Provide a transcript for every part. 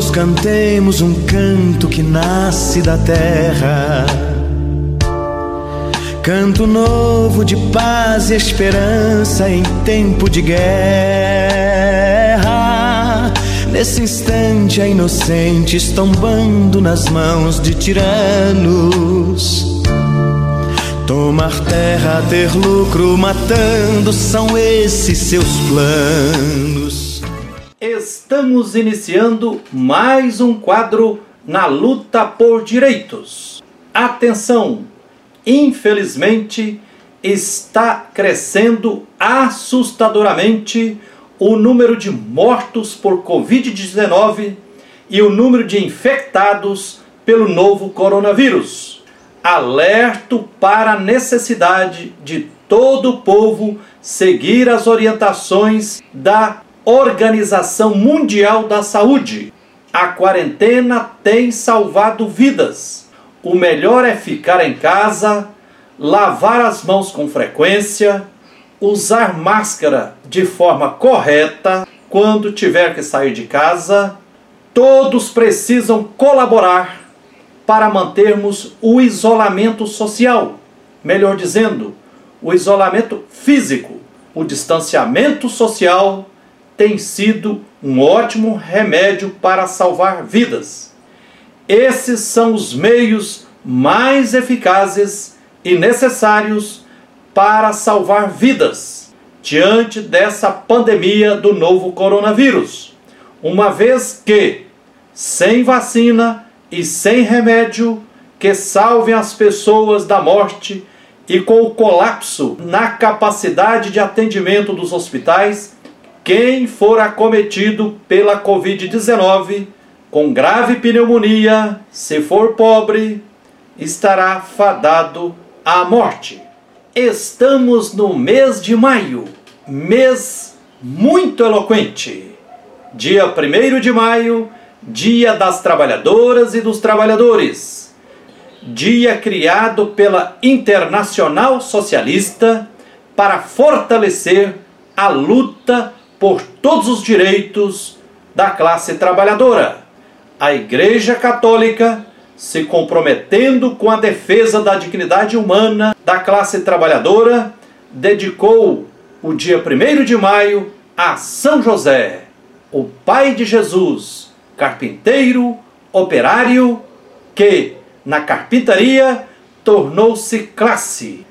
todos cantemos um canto que nasce da terra. Canto novo de paz e esperança em tempo de guerra. Nesse instante, a inocentes tombando nas mãos de tiranos. Tomar terra, ter lucro, matando, são esses seus planos. Estamos iniciando mais um quadro na luta por direitos. Atenção! Infelizmente, está crescendo assustadoramente o número de mortos por Covid-19 e o número de infectados pelo novo coronavírus alerto para a necessidade de todo o povo seguir as orientações da Organização Mundial da Saúde. A quarentena tem salvado vidas. O melhor é ficar em casa, lavar as mãos com frequência, usar máscara de forma correta quando tiver que sair de casa. Todos precisam colaborar para mantermos o isolamento social, melhor dizendo, o isolamento físico. O distanciamento social tem sido um ótimo remédio para salvar vidas. Esses são os meios mais eficazes e necessários para salvar vidas diante dessa pandemia do novo coronavírus, uma vez que, sem vacina, e sem remédio que salvem as pessoas da morte e com o colapso na capacidade de atendimento dos hospitais, quem for acometido pela Covid-19 com grave pneumonia, se for pobre, estará fadado à morte. Estamos no mês de maio, mês muito eloquente. Dia 1 de maio Dia das Trabalhadoras e dos Trabalhadores, dia criado pela Internacional Socialista para fortalecer a luta por todos os direitos da classe trabalhadora. A Igreja Católica, se comprometendo com a defesa da dignidade humana da classe trabalhadora, dedicou o dia 1 de maio a São José, o pai de Jesus carpinteiro, operário, que na carpintaria tornou-se classe.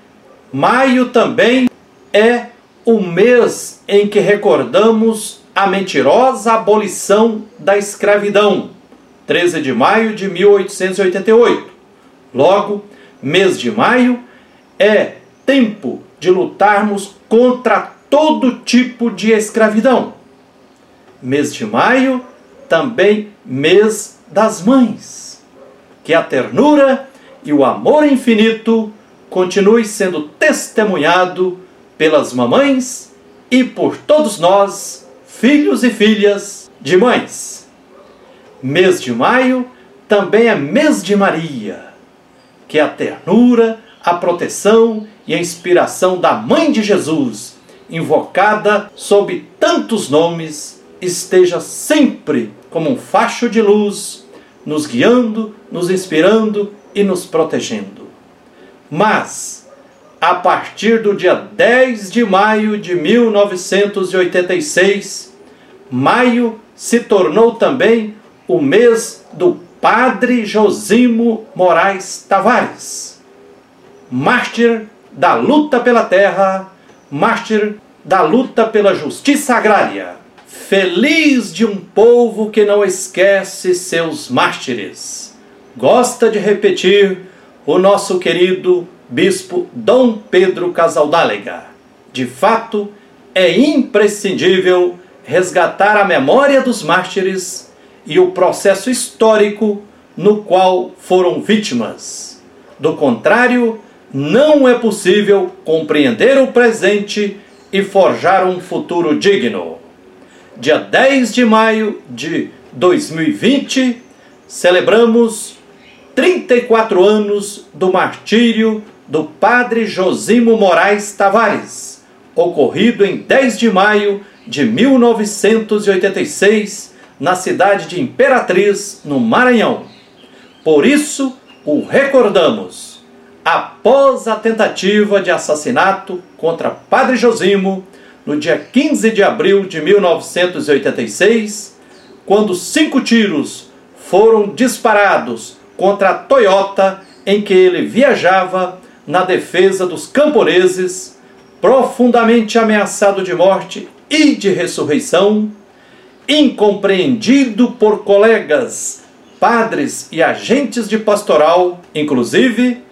Maio também é o mês em que recordamos a mentirosa abolição da escravidão, 13 de maio de 1888. Logo, mês de maio é tempo de lutarmos contra todo tipo de escravidão. Mês de maio também mês das mães. Que a ternura e o amor infinito continue sendo testemunhado pelas mamães e por todos nós, filhos e filhas de mães. Mês de maio também é mês de Maria. Que a ternura, a proteção e a inspiração da Mãe de Jesus, invocada sob tantos nomes, esteja sempre como um facho de luz, nos guiando, nos inspirando e nos protegendo. Mas, a partir do dia 10 de maio de 1986, maio se tornou também o mês do Padre Josimo Moraes Tavares, mártir da luta pela terra, mártir da luta pela justiça agrária. Feliz de um povo que não esquece seus mártires. Gosta de repetir o nosso querido bispo Dom Pedro Casaldálega. De fato, é imprescindível resgatar a memória dos mártires e o processo histórico no qual foram vítimas. Do contrário, não é possível compreender o presente e forjar um futuro digno dia 10 de maio de 2020, celebramos 34 anos do martírio do padre Josimo Moraes Tavares, ocorrido em 10 de maio de 1986, na cidade de Imperatriz, no Maranhão. Por isso, o recordamos. Após a tentativa de assassinato contra Padre Josimo, no dia 15 de abril de 1986, quando cinco tiros foram disparados contra a Toyota em que ele viajava na defesa dos camponeses, profundamente ameaçado de morte e de ressurreição, incompreendido por colegas, padres e agentes de pastoral, inclusive,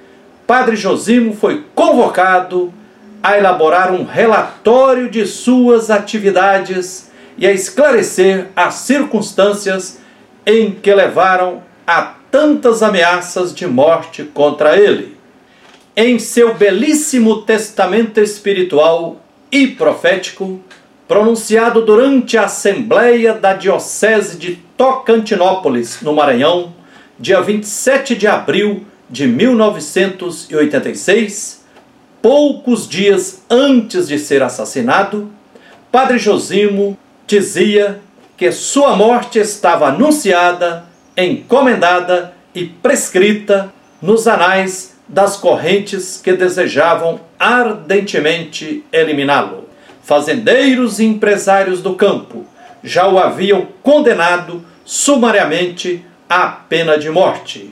Padre Josimo foi convocado a elaborar um relatório de suas atividades e a esclarecer as circunstâncias em que levaram a tantas ameaças de morte contra ele. Em seu belíssimo testamento espiritual e profético, pronunciado durante a Assembleia da Diocese de Tocantinópolis, no Maranhão, dia 27 de abril de 1986, poucos dias antes de ser assassinado, Padre Josimo dizia que sua morte estava anunciada, encomendada e prescrita nos anais das correntes que desejavam ardentemente eliminá-lo fazendeiros e empresários do campo já o haviam condenado sumariamente à pena de morte.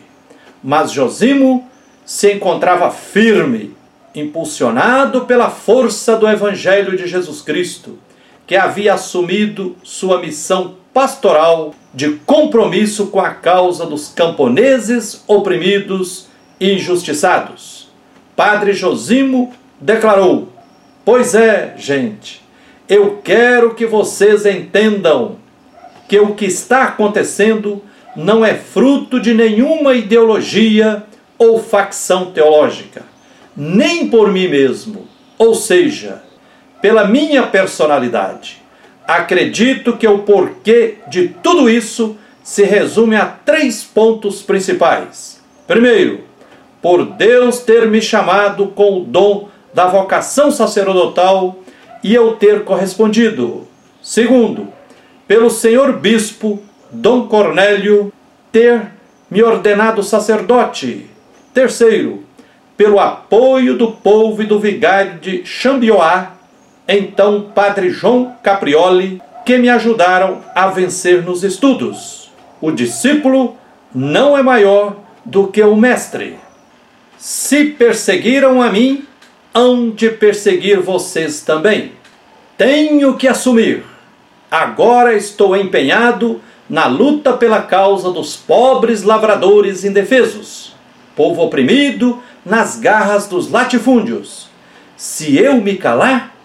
Mas Josimo se encontrava firme, impulsionado pela força do Evangelho de Jesus Cristo, que havia assumido sua missão pastoral de compromisso com a causa dos camponeses oprimidos injustiçados. Padre Josimo declarou: Pois é, gente, eu quero que vocês entendam que o que está acontecendo não é fruto de nenhuma ideologia ou facção teológica, nem por mim mesmo, ou seja, pela minha personalidade. Acredito que o porquê de tudo isso se resume a três pontos principais. Primeiro, por Deus ter me chamado com o dom da vocação sacerdotal e eu ter correspondido. Segundo, pelo senhor bispo Dom Cornélio ter me ordenado sacerdote. Terceiro, pelo apoio do povo e do vigário de Chambioá, então Padre João Caprioli, que me ajudaram a vencer nos estudos. O discípulo não é maior do que o mestre. Se perseguiram a mim, hão de perseguir vocês também. Tenho que assumir. Agora estou empenhado na luta pela causa dos pobres lavradores indefesos, povo oprimido nas garras dos latifúndios. Se eu me calar,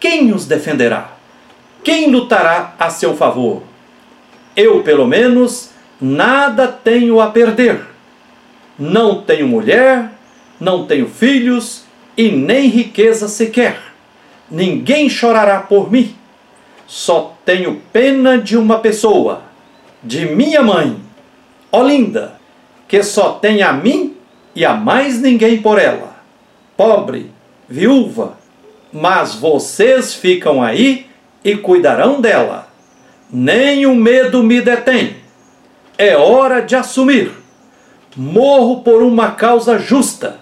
quem os defenderá? Quem lutará a seu favor? Eu, pelo menos, nada tenho a perder. Não tenho mulher, não tenho filhos, e nem riqueza sequer. Ninguém chorará por mim. Só tenho pena de uma pessoa, de minha mãe, Olinda, que só tem a mim e a mais ninguém por ela. Pobre, viúva, mas vocês ficam aí e cuidarão dela. Nem o medo me detém. É hora de assumir. Morro por uma causa justa.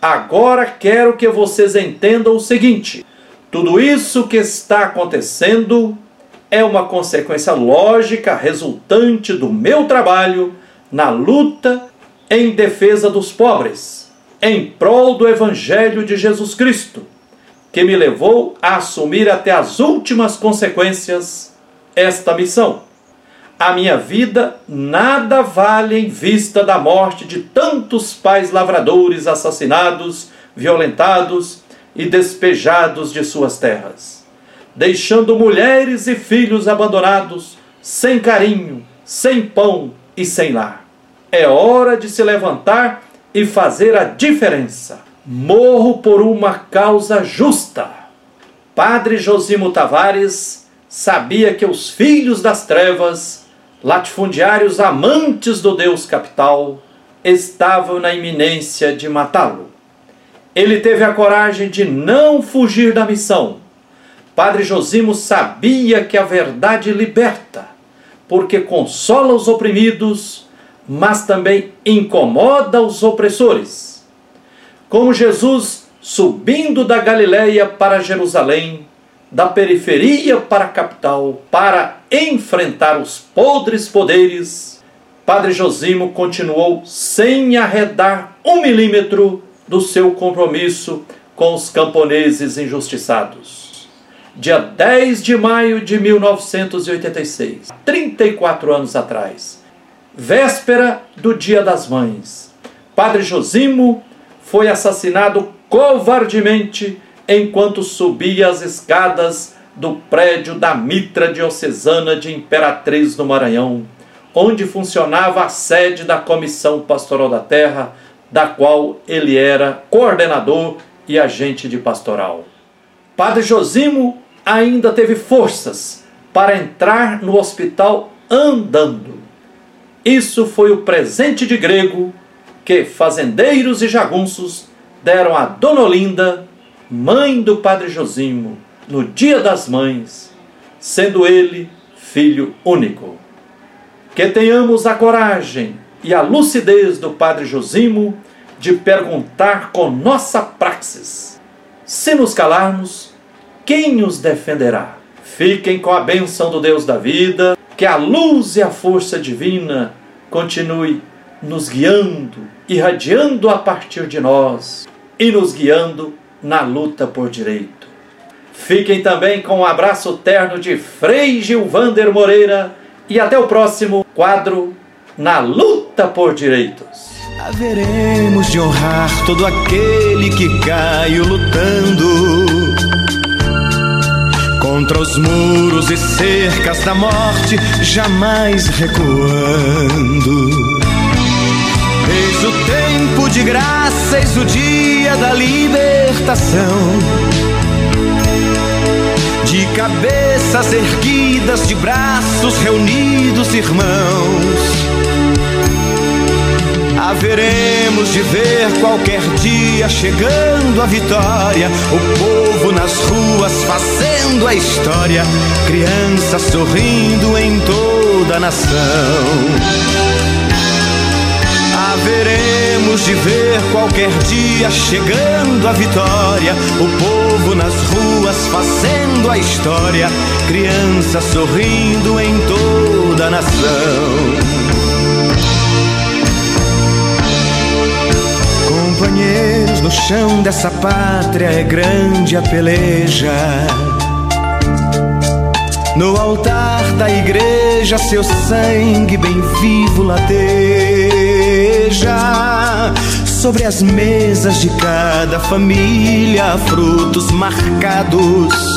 Agora quero que vocês entendam o seguinte: tudo isso que está acontecendo é uma consequência lógica resultante do meu trabalho na luta em defesa dos pobres, em prol do Evangelho de Jesus Cristo, que me levou a assumir até as últimas consequências esta missão a minha vida nada vale em vista da morte de tantos pais lavradores assassinados, violentados e despejados de suas terras, deixando mulheres e filhos abandonados, sem carinho, sem pão e sem lar. É hora de se levantar e fazer a diferença. Morro por uma causa justa. Padre Josimo Tavares sabia que os filhos das trevas latifundiários amantes do Deus capital estavam na iminência de matá-lo. Ele teve a coragem de não fugir da missão. Padre Josimo sabia que a verdade liberta, porque consola os oprimidos, mas também incomoda os opressores. Como Jesus subindo da Galiléia para Jerusalém, da periferia para a capital, para enfrentar os podres poderes, Padre Josimo continuou sem arredar um milímetro do seu compromisso com os camponeses injustiçados. Dia 10 de maio de 1986, 34 anos atrás, véspera do Dia das Mães, Padre Josimo foi assassinado covardemente enquanto subia as escadas do prédio da Mitra Diocesana de Imperatriz no Maranhão, onde funcionava a sede da Comissão Pastoral da Terra, da qual ele era coordenador e agente de pastoral. Padre Josimo ainda teve forças para entrar no hospital andando. Isso foi o presente de grego que fazendeiros e jagunços deram a Dona Olinda, mãe do Padre Josimo, no Dia das Mães, sendo ele filho único. Que tenhamos a coragem e a lucidez do Padre Josimo de perguntar com nossa praxis. Se nos calarmos, quem os defenderá? Fiquem com a bênção do Deus da vida, que a luz e a força divina continue nos guiando, irradiando a partir de nós e nos guiando na luta por direito. Fiquem também com um abraço terno de Frei Gilvander Moreira e até o próximo quadro Na Luta por Direitos. Haveremos de honrar todo aquele que caiu lutando contra os muros e cercas da morte, jamais recuando. Eis o tempo de graça, eis o dia da libertação. Cabeças erguidas, de braços reunidos, irmãos haveremos de ver qualquer dia chegando a vitória, o povo nas ruas fazendo a história, crianças sorrindo em toda a nação. Haveremos de ver qualquer dia chegando a vitória, o povo nas ruas fazendo a história, crianças sorrindo em toda a nação. companheiros no chão dessa pátria é grande a peleja. No altar da igreja, seu sangue bem vivo lateja. Sobre as mesas de cada família, frutos marcados